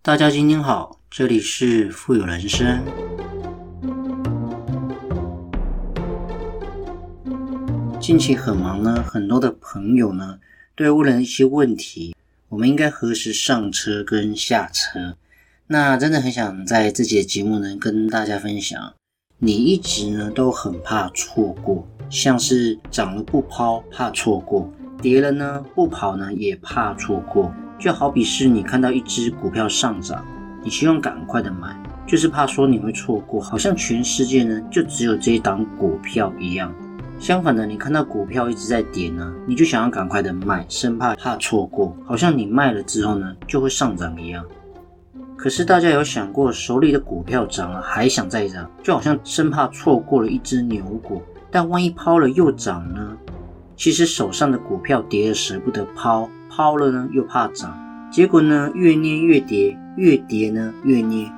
大家今天好，这里是富有人生。近期很忙呢，很多的朋友呢，都问了一些问题，我们应该何时上车跟下车？那真的很想在自己的节目呢，跟大家分享。你一直呢都很怕错过，像是涨了不抛怕错过，跌了呢不跑呢也怕错过。就好比是你看到一只股票上涨，你希望赶快的买，就是怕说你会错过，好像全世界呢就只有这一档股票一样。相反的，你看到股票一直在跌呢，你就想要赶快的卖，生怕怕错过，好像你卖了之后呢就会上涨一样。可是大家有想过，手里的股票涨了还想再涨，就好像生怕错过了一只牛股，但万一抛了又涨呢？其实手上的股票跌了舍不得抛。抛了呢，又怕涨，结果呢，越捏越跌，越跌呢越捏。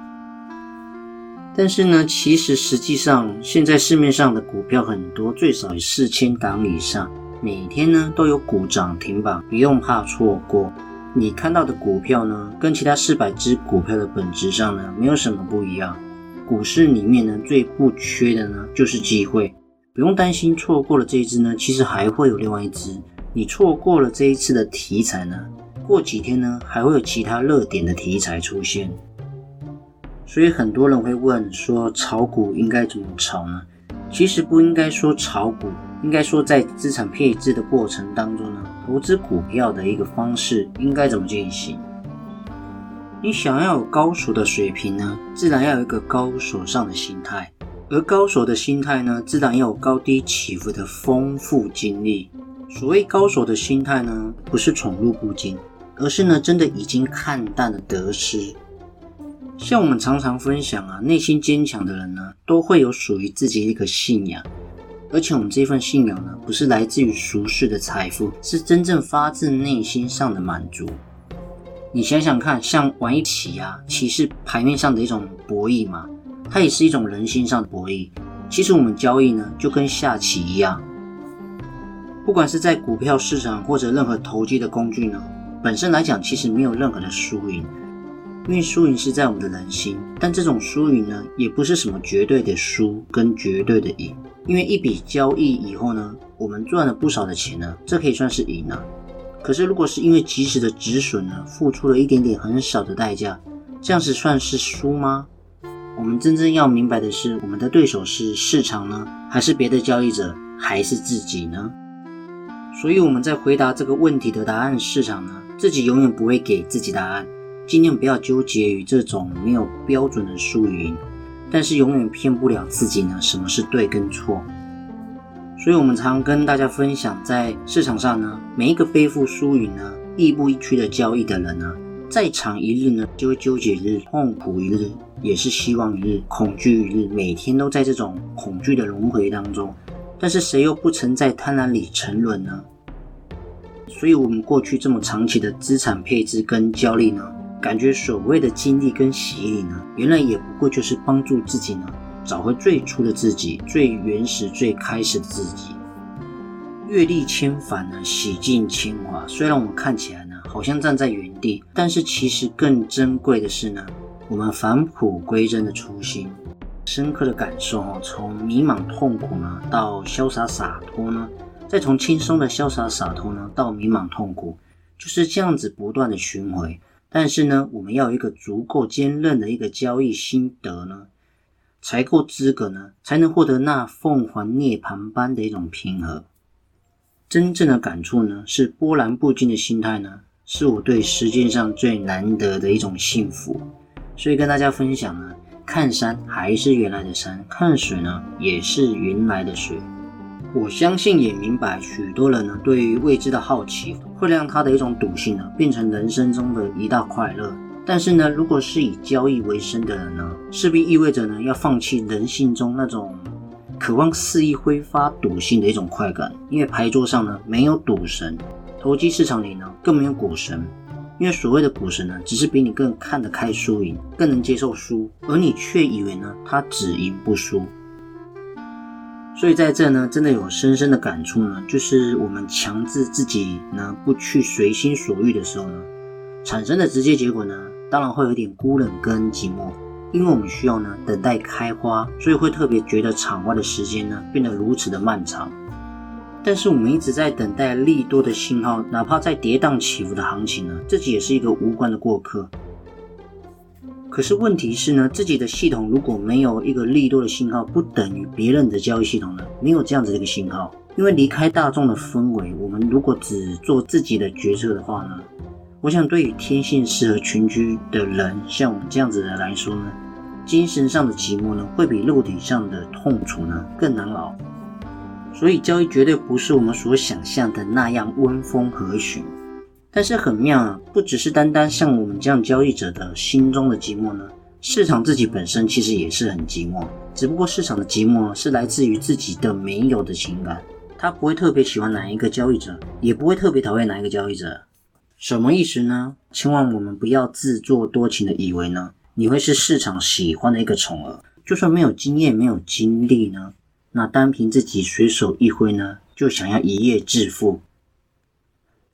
但是呢，其实实际上，现在市面上的股票很多，最少有四千档以上，每天呢都有股涨停板，不用怕错过。你看到的股票呢，跟其他四百只股票的本质上呢，没有什么不一样。股市里面呢，最不缺的呢，就是机会，不用担心错过了这一只呢，其实还会有另外一只。你错过了这一次的题材呢，过几天呢还会有其他热点的题材出现，所以很多人会问说炒股应该怎么炒呢？其实不应该说炒股，应该说在资产配置的过程当中呢，投资股票的一个方式应该怎么进行？你想要有高手的水平呢，自然要有一个高手上的心态，而高手的心态呢，自然要有高低起伏的丰富经历。所谓高手的心态呢，不是宠辱不惊，而是呢真的已经看淡了得失。像我们常常分享啊，内心坚强的人呢，都会有属于自己一个信仰，而且我们这份信仰呢，不是来自于俗世的财富，是真正发自内心上的满足。你想想看，像玩一棋啊，棋是牌面上的一种博弈嘛，它也是一种人心上的博弈。其实我们交易呢，就跟下棋一样。不管是在股票市场或者任何投机的工具呢，本身来讲其实没有任何的输赢，因为输赢是在我们的人心。但这种输赢呢，也不是什么绝对的输跟绝对的赢，因为一笔交易以后呢，我们赚了不少的钱呢，这可以算是赢了。可是如果是因为及时的止损呢，付出了一点点很少的代价，这样子算是输吗？我们真正要明白的是，我们的对手是市场呢，还是别的交易者，还是自己呢？所以我们在回答这个问题的答案市场呢，自己永远不会给自己答案。尽量不要纠结于这种没有标准的输赢，但是永远骗不了自己呢，什么是对跟错。所以我们常跟大家分享，在市场上呢，每一个背负输赢呢、亦步亦趋的交易的人呢，再长一日呢，就会纠结一日，痛苦一日，也是希望一日，恐惧一日，每天都在这种恐惧的轮回当中。但是谁又不曾在贪婪里沉沦呢？所以，我们过去这么长期的资产配置跟交易呢，感觉所谓的经历跟洗礼呢，原来也不过就是帮助自己呢，找回最初的自己，最原始、最开始的自己。阅历千帆呢，洗尽铅华。虽然我们看起来呢，好像站在原地，但是其实更珍贵的是呢，我们返璞归真的初心。深刻的感受哦，从迷茫痛苦呢，到潇洒洒脱呢，再从轻松的潇洒洒脱呢，到迷茫痛苦，就是这样子不断的巡回。但是呢，我们要有一个足够坚韧的一个交易心得呢，才够资格呢，才能获得那凤凰涅槃般的一种平和。真正的感触呢，是波澜不惊的心态呢，是我对世界上最难得的一种幸福。所以跟大家分享呢。看山还是原来的山，看水呢也是原来的水。我相信也明白，许多人呢对于未知的好奇，会让他的一种赌性呢变成人生中的一大快乐。但是呢，如果是以交易为生的人呢，势必意味着呢要放弃人性中那种渴望肆意挥发赌性的一种快感。因为牌桌上呢没有赌神，投机市场里呢更没有股神。因为所谓的股神呢，只是比你更看得开输赢，更能接受输，而你却以为呢，他只赢不输。所以在这呢，真的有深深的感触呢，就是我们强制自己呢，不去随心所欲的时候呢，产生的直接结果呢，当然会有点孤冷跟寂寞，因为我们需要呢等待开花，所以会特别觉得场外的时间呢变得如此的漫长。但是我们一直在等待利多的信号，哪怕在跌宕起伏的行情呢，自己也是一个无关的过客。可是问题是呢，自己的系统如果没有一个利多的信号，不等于别人的交易系统呢没有这样子的一个信号。因为离开大众的氛围，我们如果只做自己的决策的话呢，我想对于天性适合群居的人，像我们这样子的人来说呢，精神上的寂寞呢，会比肉体上的痛楚呢更难熬。所以交易绝对不是我们所想象的那样温风和煦。但是很妙啊，不只是单单像我们这样交易者的心中的寂寞呢，市场自己本身其实也是很寂寞。只不过市场的寂寞是来自于自己的没有的情感，他不会特别喜欢哪一个交易者，也不会特别讨厌哪一个交易者。什么意思呢？千万我们不要自作多情的以为呢，你会是市场喜欢的一个宠儿。就算没有经验、没有经历呢，那单凭自己随手一挥呢，就想要一夜致富。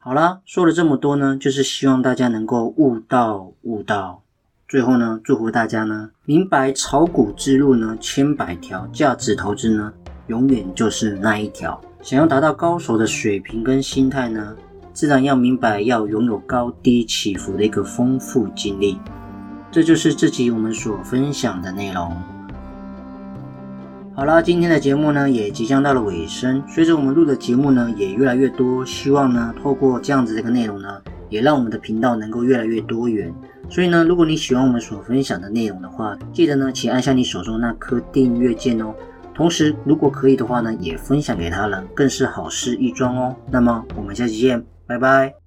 好了，说了这么多呢，就是希望大家能够悟道悟道。最后呢，祝福大家呢，明白炒股之路呢千百条，价值投资呢永远就是那一条。想要达到高手的水平跟心态呢，自然要明白要拥有高低起伏的一个丰富经历。这就是这集我们所分享的内容。好了，今天的节目呢也即将到了尾声。随着我们录的节目呢也越来越多，希望呢透过这样子的一个内容呢，也让我们的频道能够越来越多元。所以呢，如果你喜欢我们所分享的内容的话，记得呢，请按下你手中那颗订阅键哦。同时，如果可以的话呢，也分享给他人，更是好事一桩哦。那么，我们下期见，拜拜。